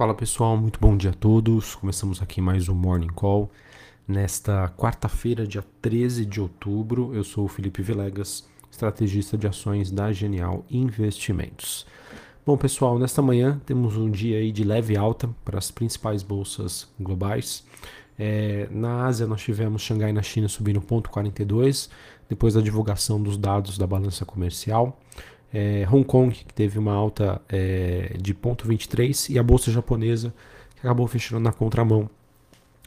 Fala pessoal, muito bom dia a todos. Começamos aqui mais um Morning Call. Nesta quarta-feira, dia 13 de outubro, eu sou o Felipe Vilegas, estrategista de ações da Genial Investimentos. Bom pessoal, nesta manhã temos um dia aí de leve alta para as principais bolsas globais. É, na Ásia nós tivemos Xangai na China subindo 0,42 depois da divulgação dos dados da balança comercial é, Hong Kong, que teve uma alta é, de 0,23, e a bolsa japonesa, que acabou fechando na contramão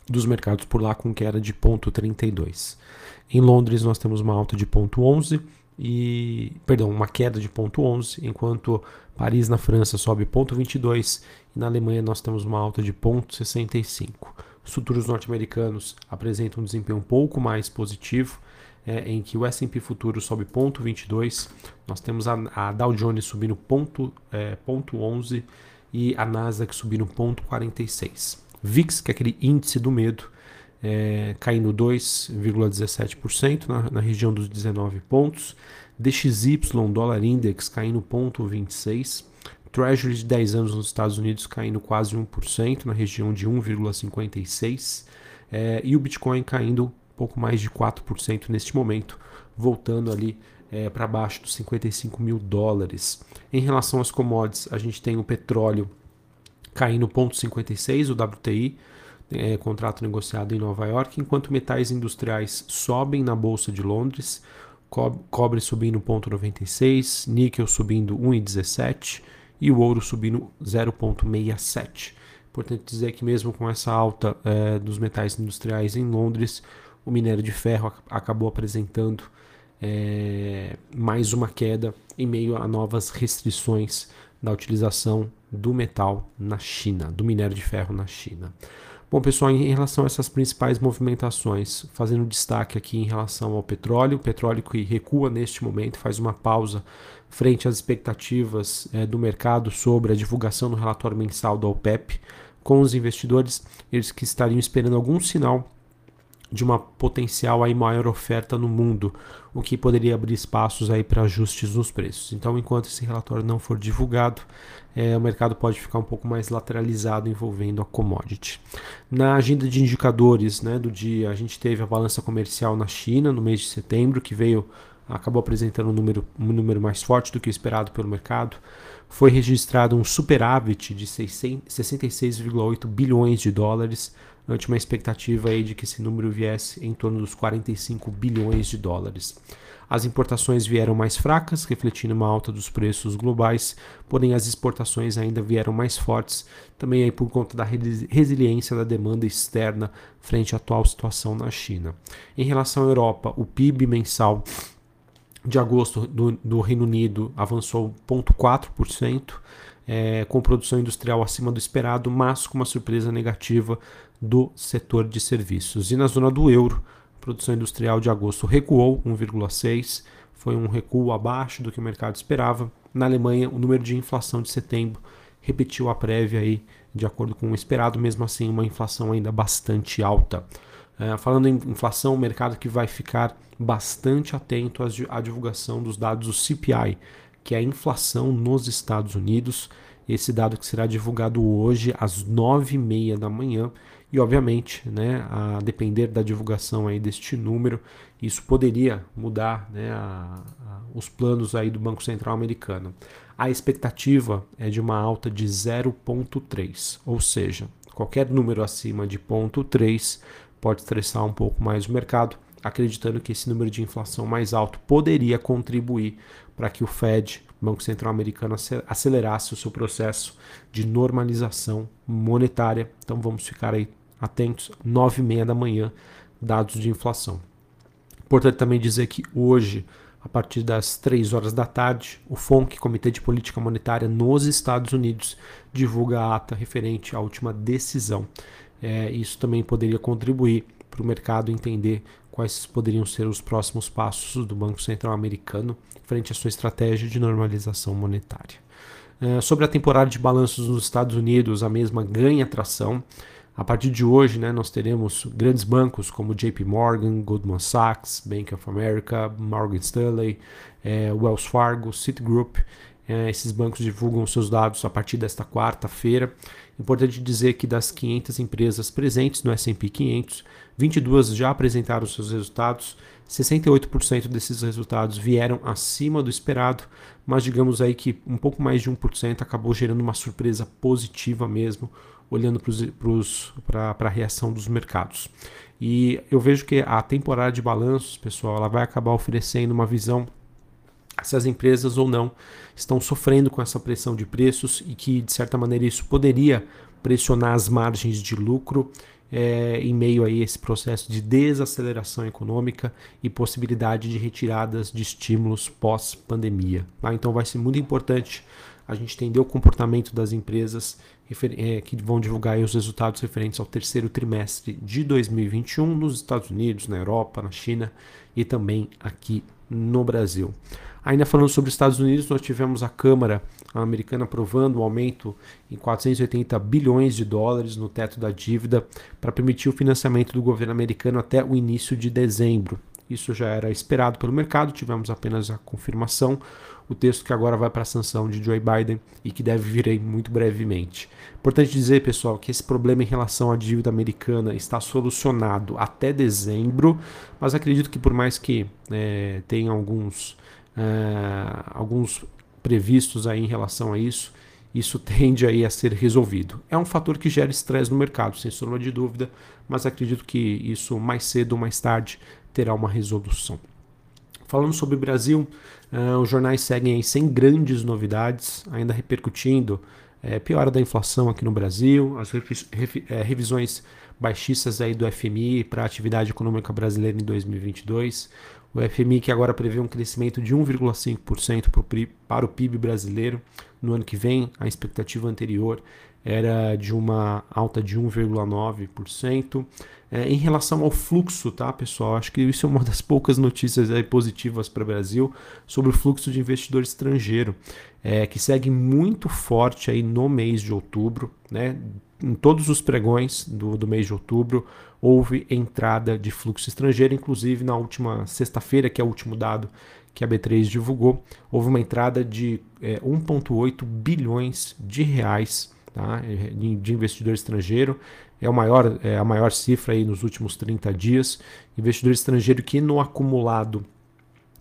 dos mercados por lá com queda de 0,32. Em Londres nós temos uma alta de 0,11 e, perdão, uma queda de 0,11, enquanto Paris na França sobe 0,22 e na Alemanha nós temos uma alta de 0,65. Os futuros norte-americanos apresentam um desempenho um pouco mais positivo, é, em que o S&P futuro sobe 0,22, nós temos a, a, Dow Jones subindo ponto, é, ponto 11 e a Nasdaq subindo 0,46. VIX, que é aquele índice do medo, é, caindo 2,17% na, na região dos 19 pontos. DXY, dólar index, caindo 0,26%. Treasury de 10 anos nos Estados Unidos caindo quase 1%, na região de 1,56%. É, e o Bitcoin caindo pouco mais de 4% neste momento, voltando ali é, para baixo dos 55 mil dólares. Em relação às commodities, a gente tem o petróleo caindo 0,56, o WTI, é, contrato negociado em Nova York, enquanto metais industriais sobem na Bolsa de Londres, cobre subindo 0,96, níquel subindo 1,17 e o ouro subindo 0,67. Importante dizer que mesmo com essa alta é, dos metais industriais em Londres, o minério de ferro acabou apresentando é, mais uma queda em meio a novas restrições da utilização do metal na China, do minério de ferro na China. Bom, pessoal, em relação a essas principais movimentações, fazendo destaque aqui em relação ao petróleo, o petróleo que recua neste momento, faz uma pausa frente às expectativas é, do mercado sobre a divulgação do relatório mensal da OPEP, com os investidores, eles que estariam esperando algum sinal de uma potencial aí maior oferta no mundo, o que poderia abrir espaços aí para ajustes nos preços. Então, enquanto esse relatório não for divulgado, é, o mercado pode ficar um pouco mais lateralizado envolvendo a commodity. Na agenda de indicadores né, do dia, a gente teve a balança comercial na China no mês de setembro, que veio acabou apresentando um número, um número mais forte do que o esperado pelo mercado. Foi registrado um superávit de 66,8 bilhões de dólares, eu tinha uma expectativa aí de que esse número viesse em torno dos 45 bilhões de dólares. As importações vieram mais fracas, refletindo uma alta dos preços globais, porém as exportações ainda vieram mais fortes, também aí por conta da resiliência da demanda externa frente à atual situação na China. Em relação à Europa, o PIB mensal de agosto do, do Reino Unido avançou 0,4%, é, com produção industrial acima do esperado, mas com uma surpresa negativa do setor de serviços. E na zona do euro, a produção industrial de agosto recuou 1,6, foi um recuo abaixo do que o mercado esperava. Na Alemanha, o número de inflação de setembro repetiu a prévia aí, de acordo com o esperado, mesmo assim uma inflação ainda bastante alta. É, falando em inflação, o mercado que vai ficar bastante atento à divulgação dos dados do CPI, que é a inflação nos Estados Unidos. Esse dado que será divulgado hoje às 9h30 da manhã e obviamente, né, a depender da divulgação aí deste número, isso poderia mudar né, a, a, os planos aí do Banco Central americano. A expectativa é de uma alta de 0,3, ou seja, qualquer número acima de 0,3 pode estressar um pouco mais o mercado, acreditando que esse número de inflação mais alto poderia contribuir para que o Fed, Banco Central Americano, acelerasse o seu processo de normalização monetária. Então vamos ficar aí atentos, 9 e meia da manhã, dados de inflação. Importante também dizer que hoje, a partir das 3 horas da tarde, o FONC, Comitê de Política Monetária nos Estados Unidos, divulga a ata referente à última decisão. É, isso também poderia contribuir para o mercado entender quais poderiam ser os próximos passos do Banco Central Americano frente à sua estratégia de normalização monetária. É, sobre a temporada de balanços nos Estados Unidos, a mesma ganha tração. A partir de hoje, né, nós teremos grandes bancos como JP Morgan, Goldman Sachs, Bank of America, Morgan Stanley, eh, Wells Fargo, Citigroup É, esses bancos divulgam seus dados a partir desta quarta-feira. Importante dizer que das 500 empresas presentes no S&P 500, 22 já apresentaram seus resultados. 68% desses resultados vieram acima do esperado, mas digamos aí que um pouco mais de 1% acabou gerando uma surpresa positiva mesmo, olhando para a reação dos mercados. E eu vejo que a temporada de balanços, pessoal, ela vai acabar oferecendo uma visão se as empresas ou não estão sofrendo com essa pressão de preços e que, de certa maneira, isso poderia pressionar as margens de lucro é, em meio a esse processo de desaceleração econômica e possibilidade de retiradas de estímulos pós-pandemia. Tá? Então vai ser muito importante a gente entender o comportamento das empresas é, que vão divulgar os resultados referentes ao terceiro trimestre de 2021 nos Estados Unidos, na Europa, na China e também aqui no Brasil. Ainda falando sobre os Estados Unidos, nós tivemos a Câmara americana aprovando um aumento em 480 bilhões de dólares no teto da dívida para permitir o financiamento do governo americano até o início de dezembro. Isso já era esperado pelo mercado, tivemos apenas a confirmação. O texto que agora vai para a sanção de Joe Biden e que deve vir aí muito brevemente. Importante dizer, pessoal, que esse problema em relação à dívida americana está solucionado até dezembro, mas acredito que por mais que é, tenha alguns alguns previstos aí em relação a isso, isso tende aí a ser resolvido. É um fator que gera estresse no mercado, sem sombra de dúvida, mas acredito que isso mais cedo ou mais tarde terá uma resolução. Falando sobre o Brasil, uh, os jornais seguem sem grandes novidades, ainda repercutindo é, piora da inflação aqui no Brasil, as revisões baixistas aí do FMI para a atividade econômica brasileira em 2022, o FMI que agora prevê um crescimento de 1,5% para o PIB brasileiro no ano que vem. A expectativa anterior era de uma alta de 1,9%. É, em relação ao fluxo, tá, pessoal? Acho que isso é uma das poucas notícias aí positivas para o Brasil sobre o fluxo de investidor estrangeiro, é, que segue muito forte aí no mês de outubro, né? Em todos os pregões do, do mês de outubro, houve entrada de fluxo estrangeiro, inclusive na última sexta-feira, que é o último dado que a B3 divulgou, houve uma entrada de é, 1,8 bilhões de reais tá, de investidor estrangeiro. É, o maior, é a maior cifra aí nos últimos 30 dias. Investidor estrangeiro que no acumulado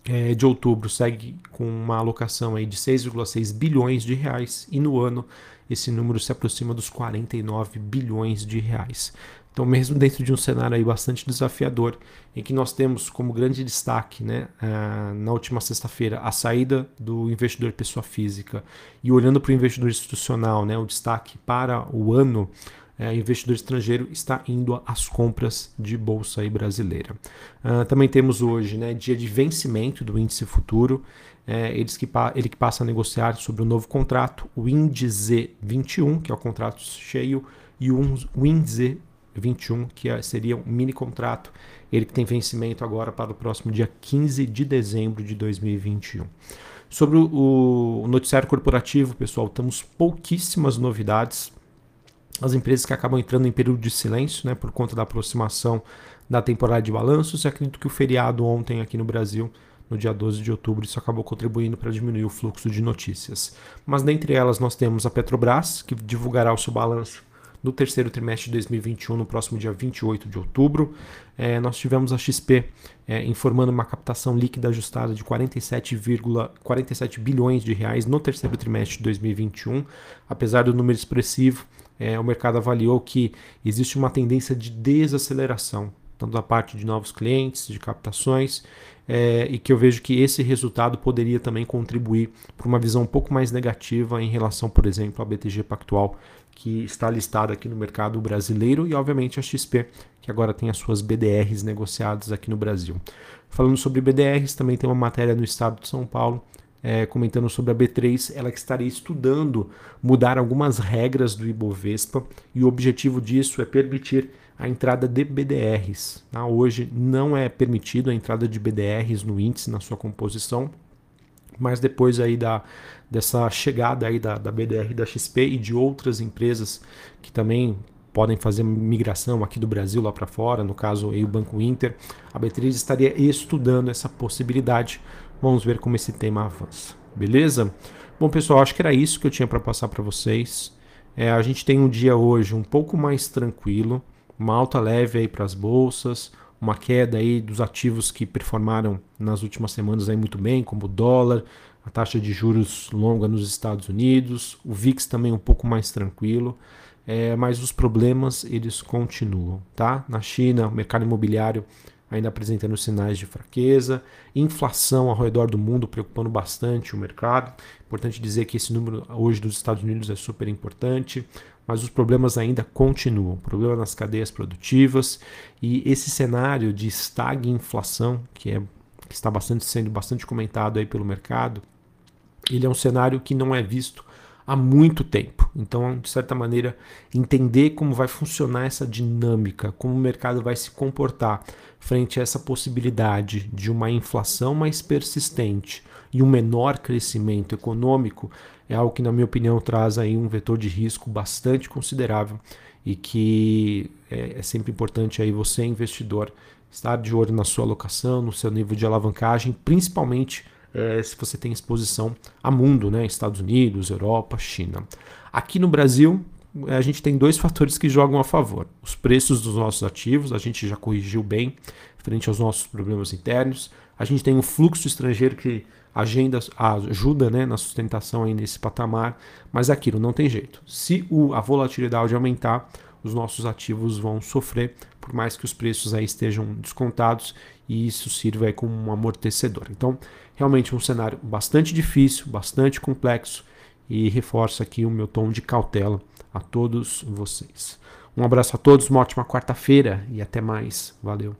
é, de outubro segue com uma alocação aí de 6,6 bilhões de reais e no ano esse número se aproxima dos 49 bilhões de reais. Então, mesmo dentro de um cenário aí bastante desafiador, em que nós temos como grande destaque, né, na última sexta-feira, a saída do investidor pessoa física e olhando para o investidor institucional, né, o destaque para o ano, é, investidor estrangeiro está indo às compras de bolsa brasileira. Uh, também temos hoje, né, dia de vencimento do índice futuro. É, eles que, ele que passa a negociar sobre o novo contrato, o índice 21, que é o contrato cheio, e o índice 21, que é, seria um mini contrato, ele que tem vencimento agora para o próximo dia 15 de dezembro de 2021. Sobre o noticiário corporativo, pessoal, temos pouquíssimas novidades. As empresas que acabam entrando em período de silêncio, né, por conta da aproximação da temporada de balanços, e acredito que o feriado ontem aqui no Brasil no dia 12 de outubro, isso acabou contribuindo para diminuir o fluxo de notícias. Mas dentre elas nós temos a Petrobras, que divulgará o seu balanço no terceiro trimestre de 2021, no próximo dia 28 de outubro. É, nós tivemos a XP é, informando uma captação líquida ajustada de 47,47 47 bilhões de reais no terceiro trimestre de 2021. Apesar do número expressivo, é, o mercado avaliou que existe uma tendência de desaceleração, tanto da parte de novos clientes, de captações, é, e que eu vejo que esse resultado poderia também contribuir para uma visão um pouco mais negativa em relação, por exemplo, à BTG Pactual, que está listada aqui no mercado brasileiro, e obviamente a XP, que agora tem as suas BDRs negociadas aqui no Brasil. Falando sobre BDRs, também tem uma matéria no estado de São Paulo é, comentando sobre a B3, ela que estaria estudando mudar algumas regras do Ibovespa e o objetivo disso é permitir a entrada de BDRs. Tá? Hoje não é permitido a entrada de BDRs no índice na sua composição, mas depois aí da, dessa chegada aí da, da BDR da XP e de outras empresas que também podem fazer migração aqui do Brasil lá para fora, no caso aí o Banco Inter, a B3 estaria estudando essa possibilidade. Vamos ver como esse tema avança. Beleza? Bom, pessoal, acho que era isso que eu tinha para passar para vocês. É, a gente tem um dia hoje um pouco mais tranquilo, uma alta leve aí para as bolsas, uma queda aí dos ativos que performaram nas últimas semanas aí muito bem, como o dólar, a taxa de juros longa nos Estados Unidos, o VIX também um pouco mais tranquilo, é, mas os problemas eles continuam, tá? Na China, o mercado imobiliário ainda apresentando sinais de fraqueza, inflação ao redor do mundo preocupando bastante o mercado. Importante dizer que esse número hoje dos Estados Unidos é super importante, mas os problemas ainda continuam. Problema nas cadeias produtivas e esse cenário de estagflação, que é que está bastante sendo bastante comentado aí pelo mercado, ele é um cenário que não é visto há muito tempo. Então, de certa maneira, entender como vai funcionar essa dinâmica, como o mercado vai se comportar frente a essa possibilidade de uma inflação mais persistente e um menor crescimento econômico é algo que, na minha opinião, traz aí um vetor de risco bastante considerável e que é, é sempre importante aí você, investidor, estar de olho na sua alocação, no seu nível de alavancagem, principalmente é, se você tem exposição a mundo, né? Estados Unidos, Europa, China. Aqui no Brasil, a gente tem dois fatores que jogam a favor. Os preços dos nossos ativos, a gente já corrigiu bem frente aos nossos problemas internos. A gente tem um fluxo estrangeiro que agenda, ajuda né, na sustentação aí nesse patamar, mas aquilo não tem jeito. Se o, a volatilidade aumentar, os nossos ativos vão sofrer, por mais que os preços aí estejam descontados e isso sirva aí como um amortecedor. Então, realmente um cenário bastante difícil, bastante complexo e reforço aqui o meu tom de cautela a todos vocês. Um abraço a todos, uma ótima quarta-feira e até mais. Valeu.